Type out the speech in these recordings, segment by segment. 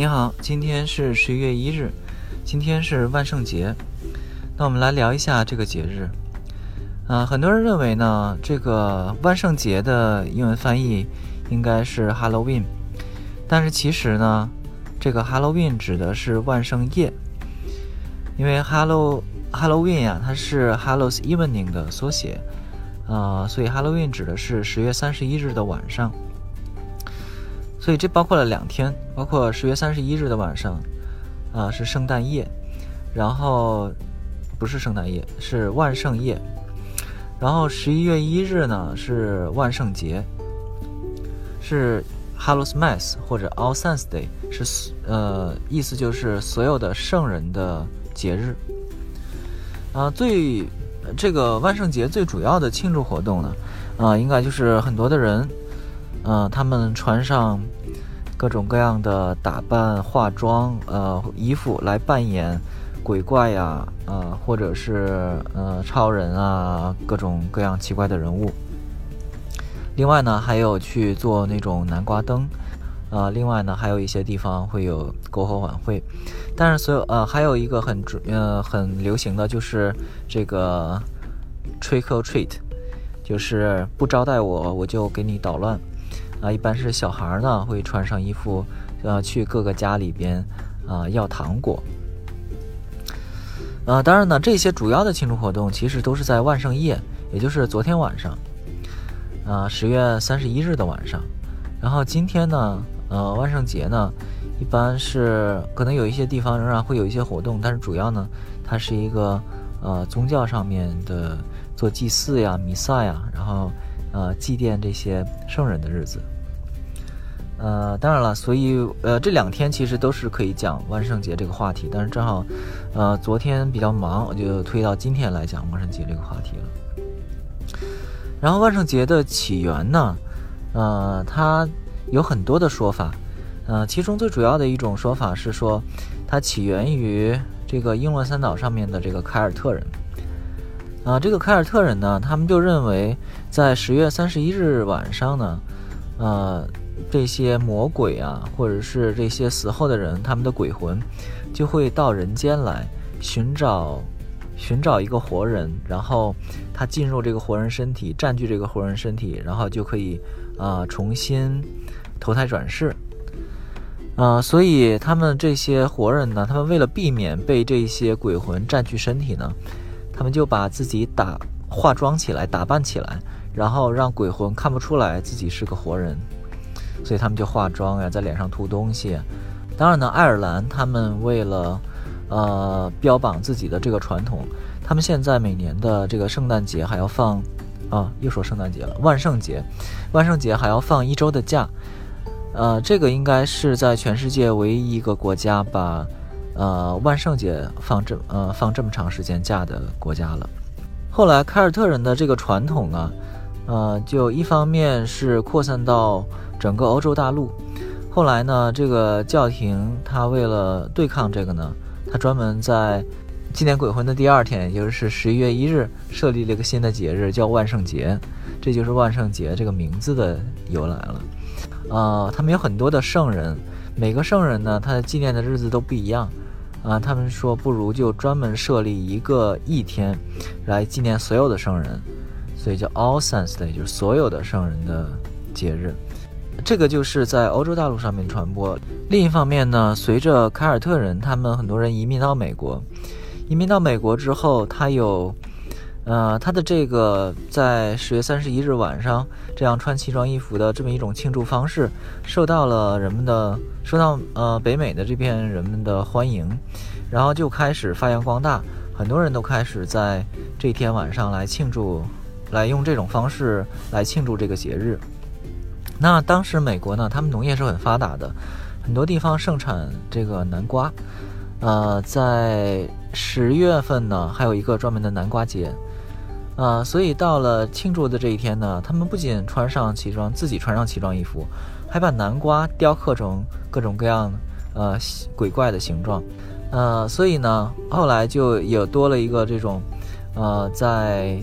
你好，今天是十一月一日，今天是万圣节。那我们来聊一下这个节日。啊，很多人认为呢，这个万圣节的英文翻译应该是 Halloween，但是其实呢，这个 Halloween 指的是万圣夜，因为 Hallo Halloween 呀，它是 Hallows Evening 的缩写，啊，所以 Halloween 指的是十月三十一日的晚上。所以这包括了两天，包括十月三十一日的晚上，啊是圣诞夜，然后不是圣诞夜，是万圣夜，然后十一月一日呢是万圣节，是 Hallows Mass 或者 All Saints Day，是呃意思就是所有的圣人的节日，啊最这个万圣节最主要的庆祝活动呢，啊应该就是很多的人。嗯，他们穿上各种各样的打扮、化妆、呃衣服来扮演鬼怪呀，呃，或者是呃超人啊，各种各样奇怪的人物。另外呢，还有去做那种南瓜灯，呃，另外呢，还有一些地方会有篝火晚会。但是所有呃，还有一个很主呃很流行的就是这个 trick or treat，就是不招待我，我就给你捣乱。啊，一般是小孩儿呢会穿上衣服，呃，去各个家里边啊要糖果。呃，当然呢，这些主要的庆祝活动其实都是在万圣夜，也就是昨天晚上，啊，十月三十一日的晚上。然后今天呢，呃，万圣节呢，一般是可能有一些地方仍然会有一些活动，但是主要呢，它是一个呃宗教上面的做祭祀呀、弥撒呀，然后。呃，祭奠这些圣人的日子。呃，当然了，所以呃，这两天其实都是可以讲万圣节这个话题，但是正好，呃，昨天比较忙，我就推到今天来讲万圣节这个话题了。然后万圣节的起源呢，呃，它有很多的说法，呃，其中最主要的一种说法是说，它起源于这个英伦三岛上面的这个凯尔特人。啊，这个凯尔特人呢，他们就认为，在十月三十一日晚上呢，呃，这些魔鬼啊，或者是这些死后的人，他们的鬼魂，就会到人间来寻找，寻找一个活人，然后他进入这个活人身体，占据这个活人身体，然后就可以啊重新投胎转世。啊，所以他们这些活人呢，他们为了避免被这些鬼魂占据身体呢。他们就把自己打化妆起来，打扮起来，然后让鬼魂看不出来自己是个活人，所以他们就化妆呀，在脸上涂东西。当然呢，爱尔兰他们为了呃标榜自己的这个传统，他们现在每年的这个圣诞节还要放啊，又说圣诞节了，万圣节，万圣节还要放一周的假。呃，这个应该是在全世界唯一一个国家把。呃，万圣节放这呃放这么长时间假的国家了。后来凯尔特人的这个传统啊，呃，就一方面是扩散到整个欧洲大陆。后来呢，这个教廷他为了对抗这个呢，他专门在纪念鬼魂的第二天，也就是十一月一日，设立了一个新的节日，叫万圣节。这就是万圣节这个名字的由来了。呃，他们有很多的圣人，每个圣人呢，他的纪念的日子都不一样。啊，他们说不如就专门设立一个一天，来纪念所有的圣人，所以叫 All Saints Day，就是所有的圣人的节日。这个就是在欧洲大陆上面传播。另一方面呢，随着凯尔特人他们很多人移民到美国，移民到美国之后，他有。呃，他的这个在十月三十一日晚上这样穿奇装异服的这么一种庆祝方式，受到了人们的受到呃北美的这片人们的欢迎，然后就开始发扬光大，很多人都开始在这天晚上来庆祝，来用这种方式来庆祝这个节日。那当时美国呢，他们农业是很发达的，很多地方盛产这个南瓜，呃，在十月份呢，还有一个专门的南瓜节。啊，所以到了庆祝的这一天呢，他们不仅穿上奇装，自己穿上奇装异服，还把南瓜雕刻成各种各样呃鬼怪的形状。呃，所以呢，后来就也多了一个这种，呃，在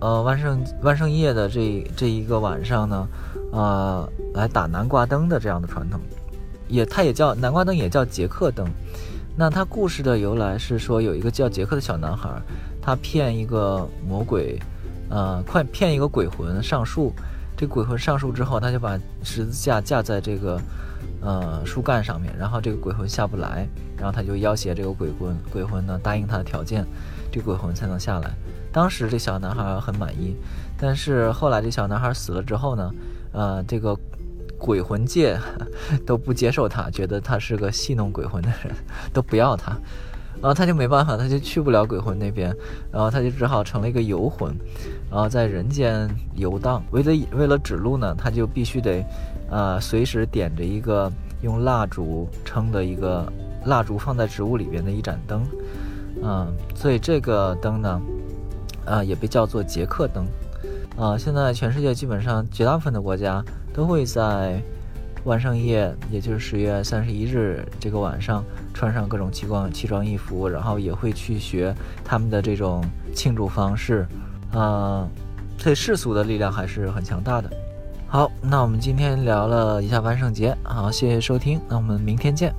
呃万圣万圣夜的这这一个晚上呢，呃，来打南瓜灯的这样的传统。也它也叫南瓜灯，也叫杰克灯。那他故事的由来是说，有一个叫杰克的小男孩，他骗一个魔鬼，呃，快骗一个鬼魂上树。这鬼魂上树之后，他就把十字架架在这个呃树干上面，然后这个鬼魂下不来，然后他就要挟这个鬼魂，鬼魂呢答应他的条件，这鬼魂才能下来。当时这小男孩很满意，但是后来这小男孩死了之后呢，呃，这个。鬼魂界 都不接受他，觉得他是个戏弄鬼魂的人，都不要他，然后他就没办法，他就去不了鬼魂那边，然后他就只好成了一个游魂，然后在人间游荡。为了为了指路呢，他就必须得，呃，随时点着一个用蜡烛撑的一个蜡烛放在植物里边的一盏灯，嗯，所以这个灯呢，啊，也被叫做杰克灯，啊，现在全世界基本上绝大部分的国家。都会在万圣夜，也就是十月三十一日这个晚上，穿上各种奇装奇装异服，然后也会去学他们的这种庆祝方式。啊，对世俗的力量还是很强大的。好，那我们今天聊了一下万圣节，好，谢谢收听，那我们明天见。